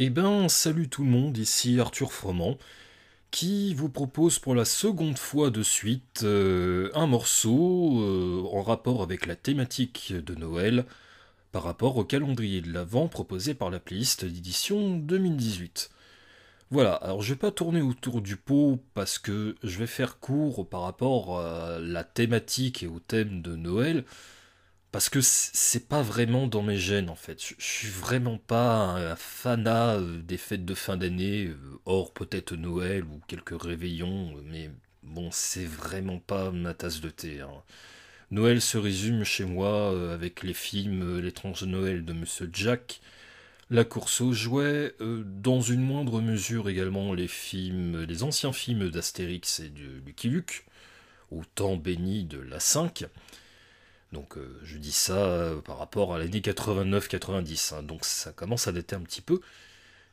Eh ben, salut tout le monde, ici Arthur Froment, qui vous propose pour la seconde fois de suite euh, un morceau euh, en rapport avec la thématique de Noël par rapport au calendrier de l'Avent proposé par la playlist d'édition 2018. Voilà, alors je vais pas tourner autour du pot parce que je vais faire court par rapport à la thématique et au thème de Noël parce que c'est pas vraiment dans mes gènes en fait. Je, suis vraiment pas un, fanat euh, des fêtes de fin d'année, euh, hors peut-être Noël ou quelques réveillons, mais bon, c'est vraiment pas ma tasse de thé. Hein. Noël se résume chez moi euh, avec les films L'étrange Noël de Monsieur Jack, La course aux jouets, dans une moindre mesure également les films, les anciens films d'Astérix et de Lucky Luke, au temps béni de la 5. Donc euh, je dis ça euh, par rapport à l'année 89-90, hein. donc ça commence à dater un petit peu.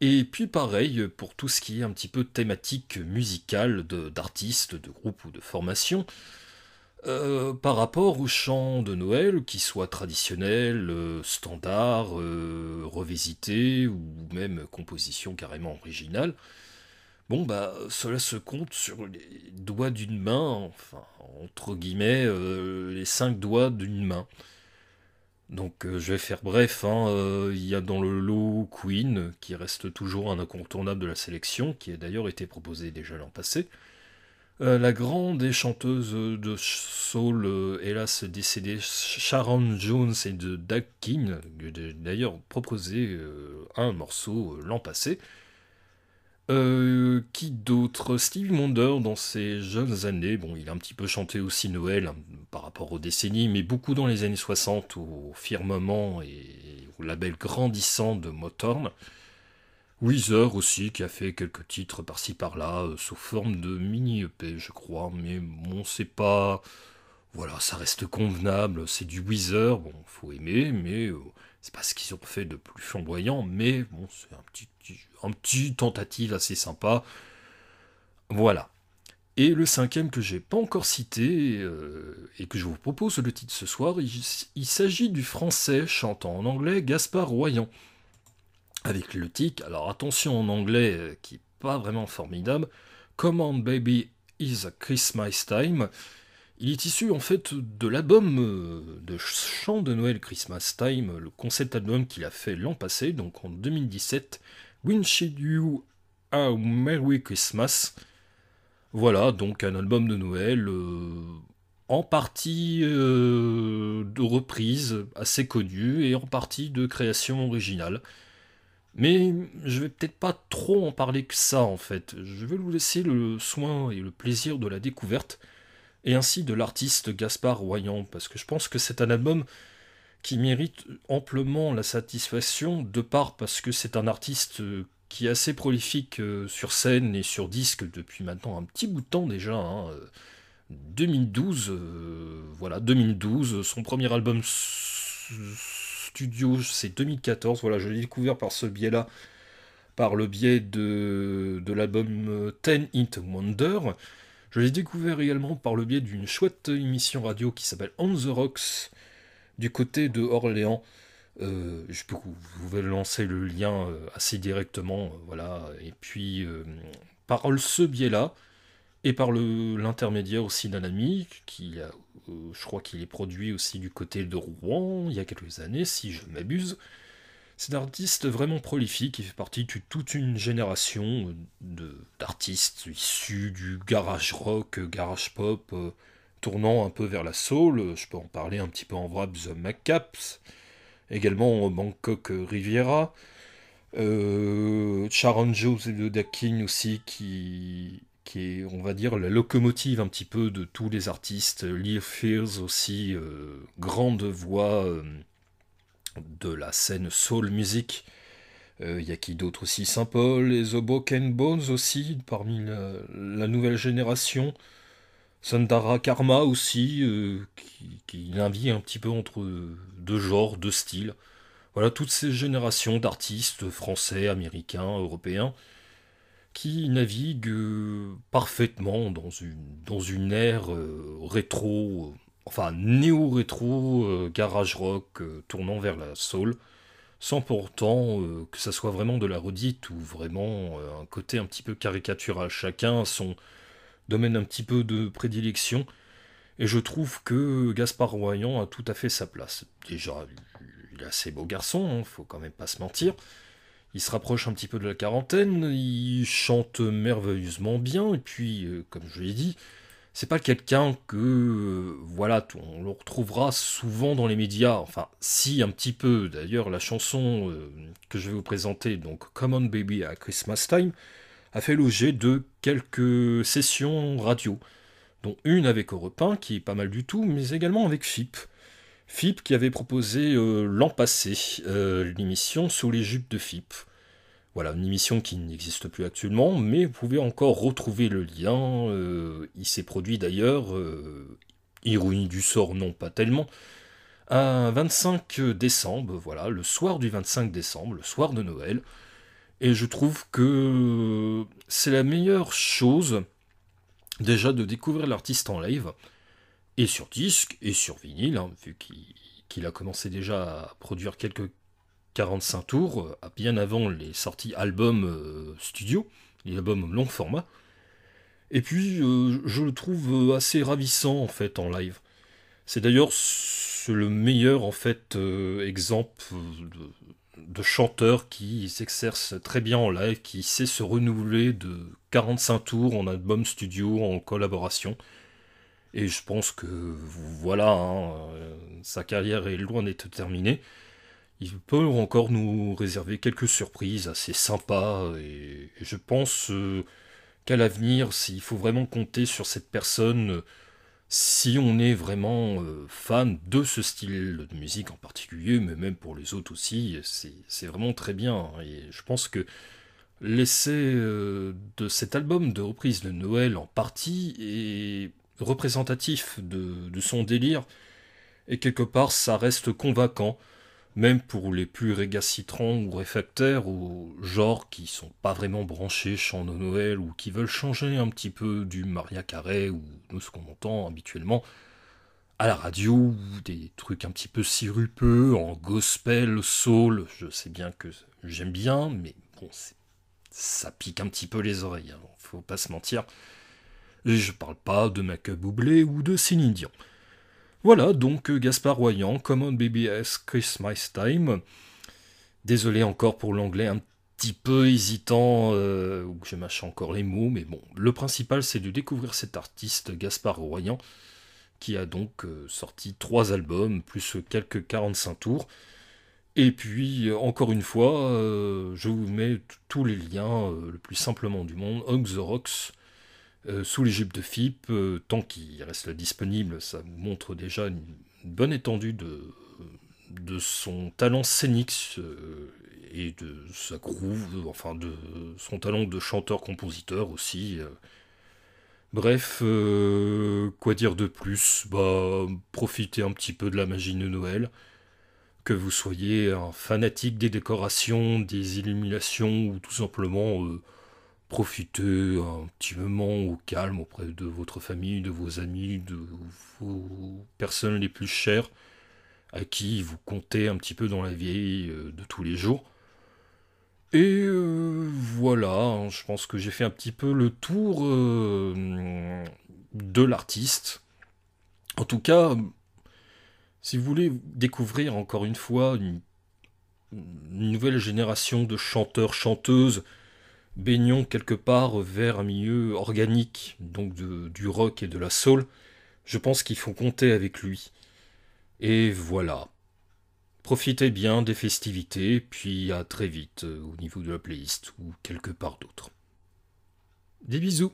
Et puis pareil pour tout ce qui est un petit peu thématique musicale d'artistes, de, groupes ou de formations, euh, par rapport au chant de Noël, qui soit traditionnel, standard, revisité, ou même composition carrément originale, Bon, bah, cela se compte sur les doigts d'une main, enfin, entre guillemets, euh, les cinq doigts d'une main. Donc, euh, je vais faire bref, hein, euh, il y a dans le lot Queen, qui reste toujours un incontournable de la sélection, qui a d'ailleurs été proposé déjà l'an passé. la grande et chanteuse de soul, hélas décédée, Sharon Jones et de Doug King, d'ailleurs proposé un morceau l'an passé. Euh, qui d'autre? Stevie Wonder, dans ses jeunes années, bon, il a un petit peu chanté aussi Noël hein, par rapport aux décennies, mais beaucoup dans les années 60 au firmament et au label grandissant de Motown. Weezer aussi, qui a fait quelques titres par-ci par-là, euh, sous forme de mini-EP, je crois, mais bon, c'est pas. Voilà, ça reste convenable, c'est du Weezer, bon, faut aimer, mais euh, c'est pas ce qu'ils ont fait de plus flamboyant, mais bon, c'est un petit un petit tentative assez sympa. Voilà. Et le cinquième que j'ai pas encore cité euh, et que je vous propose le titre ce soir, il, s'agit du français chantant en anglais Gaspard Royan. Avec le titre, alors attention en anglais euh, qui est pas vraiment formidable, Come on baby is a Christmas time. Il est issu en fait de l'album euh, de chant de Noël Christmas Time, le concept album qu'il a fait l'an passé, donc en 2017, Windshield You a Merry Christmas. Voilà, donc un album de Noël euh, en partie euh, de reprise assez connue et en partie de création originale. Mais je vais peut-être pas trop en parler que ça en fait. Je vais vous laisser le soin et le plaisir de la découverte et ainsi de l'artiste Gaspard Royan parce que je pense que c'est un album qui mérite amplement la satisfaction, de part parce que c'est un artiste euh, qui est assez prolifique euh, sur scène et sur disque depuis maintenant un petit bout de temps déjà. 2012, hein, euh, voilà, 2012, son premier album studio c'est 2014, voilà, je l'ai découvert par ce biais-là, par le biais de, de l'album Ten Hit Wonder. Je l'ai découvert également par le biais d'une chouette émission radio qui s'appelle On the Rocks, du côté de Orléans. Euh, je peux vous lancer le lien euh, assez directement, euh, voilà. Et puis par ce biais-là, et par l'intermédiaire aussi d'un ami qui je crois qu'il est produit aussi du côté de Rouen il y a quelques années, si je m'abuse. C'est un artiste vraiment prolifique, qui fait partie de toute une génération d'artistes issus du garage rock, garage pop, tournant un peu vers la soul, je peux en parler un petit peu en vrai, The McCaps, également Bangkok Riviera, euh, Sharon Jones de Dakin aussi, qui, est, on va dire, la locomotive un petit peu de tous les artistes, Lee Fears aussi, euh, grande voix euh, de la scène soul music. Il y a qui d'autre aussi? Saint Paul et The Broken Bones aussi, parmi la nouvelle génération. Sandara Karma aussi, euh, qui, qui, navigue un petit peu entre deux genres, deux styles. Voilà, toutes ces générations d'artistes français, américains, européens, qui naviguent euh, parfaitement dans une, dans une ère euh, rétro, enfin néo-rétro, garage rock, tournant vers la soul. sans pourtant que ça soit vraiment de la redite ou vraiment un côté un petit peu caricatural. Chacun a son domaine un petit peu de prédilection, et je trouve que Gaspard Royan a tout à fait sa place. Déjà, il est assez beau garçon, hein, faut quand même pas se mentir. Il se rapproche un petit peu de la quarantaine, il chante merveilleusement bien, et puis, euh, comme je l'ai dit, c'est pas quelqu'un que, euh, voilà, on le retrouvera souvent dans les médias, enfin, si un petit peu. D'ailleurs, la chanson euh, que je vais vous présenter, donc Come Baby à Christmas Time, a fait l'objet de quelques sessions radio, dont une avec Europe 1, qui est pas mal du tout, mais également avec FIP. FIP qui avait proposé euh, l'an passé l'émission Sous les jupes de FIP. Voilà, une émission qui n'existe plus actuellement, mais vous pouvez encore retrouver le lien. Euh, il s'est produit d'ailleurs, ironie du sort, non pas tellement, un 25 décembre, voilà, le soir du 25 décembre, le soir de Noël. Et je trouve que c'est la meilleure chose, déjà, de découvrir l'artiste en live et sur disque, et sur vinyle, hein, vu qu'il a commencé déjà à produire quelques 45 tours, euh, bien avant les sorties albums euh, studio, les albums long format. Et puis, euh, je le trouve assez ravissant, en fait, en live. C'est d'ailleurs le meilleur, en fait, exemple de, chanteur qui s'exerce très bien en live, qui sait se renouveler de 45 tours en album studio, en collaboration. Et je pense que voilà, hein, sa carrière est loin d'être terminée. Il peut encore nous réserver quelques surprises assez sympas. Et, je pense euh, qu'à l'avenir, s'il faut vraiment compter sur cette personne, si on est vraiment euh, fan de ce style de musique en particulier, mais même pour les autres aussi, c'est vraiment très bien. Et je pense que l'essai de cet album de reprise de Noël en partie est représentatif de, son délire, et quelque part ça reste convaincant, même pour les plus régacitrants ou réfractaires ou genres qui sont pas vraiment branchés chant de Noël ou qui veulent changer un petit peu du Maria Carré ou de ce qu'on entend habituellement à la radio des trucs un petit peu sirupeux en gospel, soul, je sais bien que j'aime bien, mais bon, ça pique un petit peu les oreilles, hein, faut pas se mentir. Et je parle pas de Mac Boublé ou de Céline. Voilà donc euh, Gaspard Royan, Common BBS Christmas Time. Désolé encore pour l'anglais un petit peu hésitant, euh, ou que je mâche encore les mots, mais bon, le principal c'est de découvrir cet artiste Gaspard Royan, qui a donc euh, sorti trois albums, plus quelques 45 tours. Et puis, encore une fois, je vous mets tous les liens le plus simplement du monde. Hug the Rocks, euh, sous l'Égypte de FIP, euh, tant qu'il reste disponible, ça montre déjà une, bonne étendue de, son talent scénique euh, et de sa groove, enfin de son talent de chanteur-compositeur aussi. Bref, quoi dire de plus? Bah, profitez un petit peu de la magie de Noël. Que vous soyez un fanatique des décorations, des illuminations ou tout simplement profitez un petit moment au calme auprès de votre famille, de vos amis, de vos personnes les plus chères, à qui vous comptez un petit peu dans la vie euh, de tous les jours. Et euh, voilà, hein, je pense que j'ai fait un petit peu le tour euh, de l'artiste. En tout cas, si vous voulez découvrir encore une fois une nouvelle génération de chanteurs, chanteuses, baignons quelque part vers un milieu organique, donc du rock et de la soul, je pense qu'il faut compter avec lui. Et voilà. Profitez bien des festivités, puis à très vite euh, au niveau de la playlist ou quelque part d'autre. Des bisous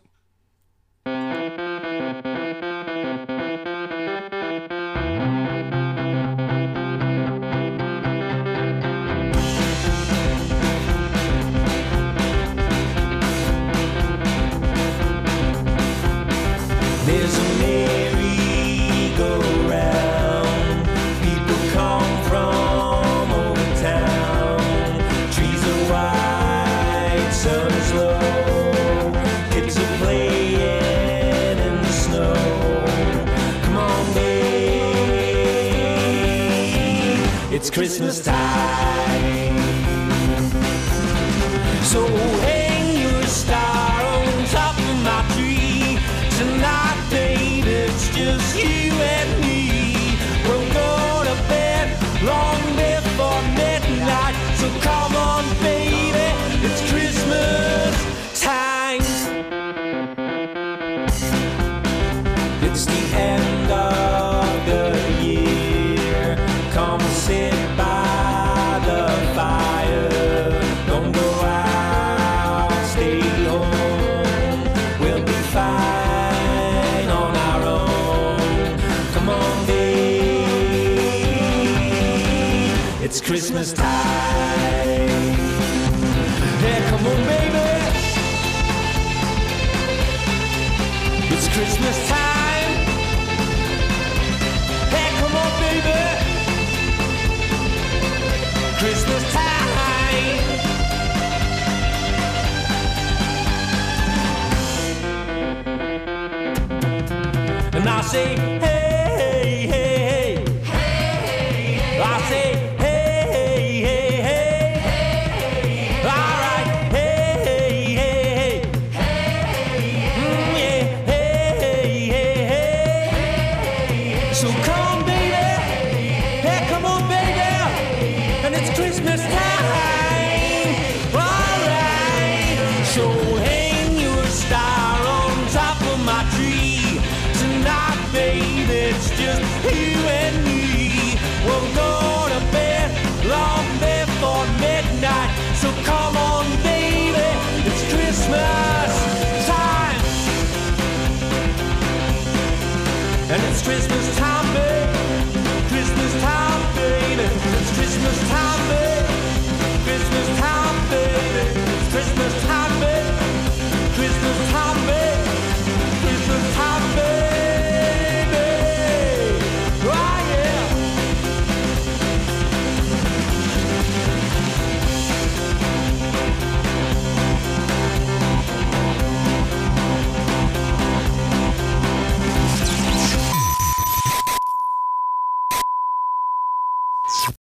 it's Christmas time. So hang your star on top of my tree. Tonight, baby, it's just you and Christmas time. Yeah, come on, baby. It's Christmas time. Hey, come on, baby. Christmas time. And I say, hey.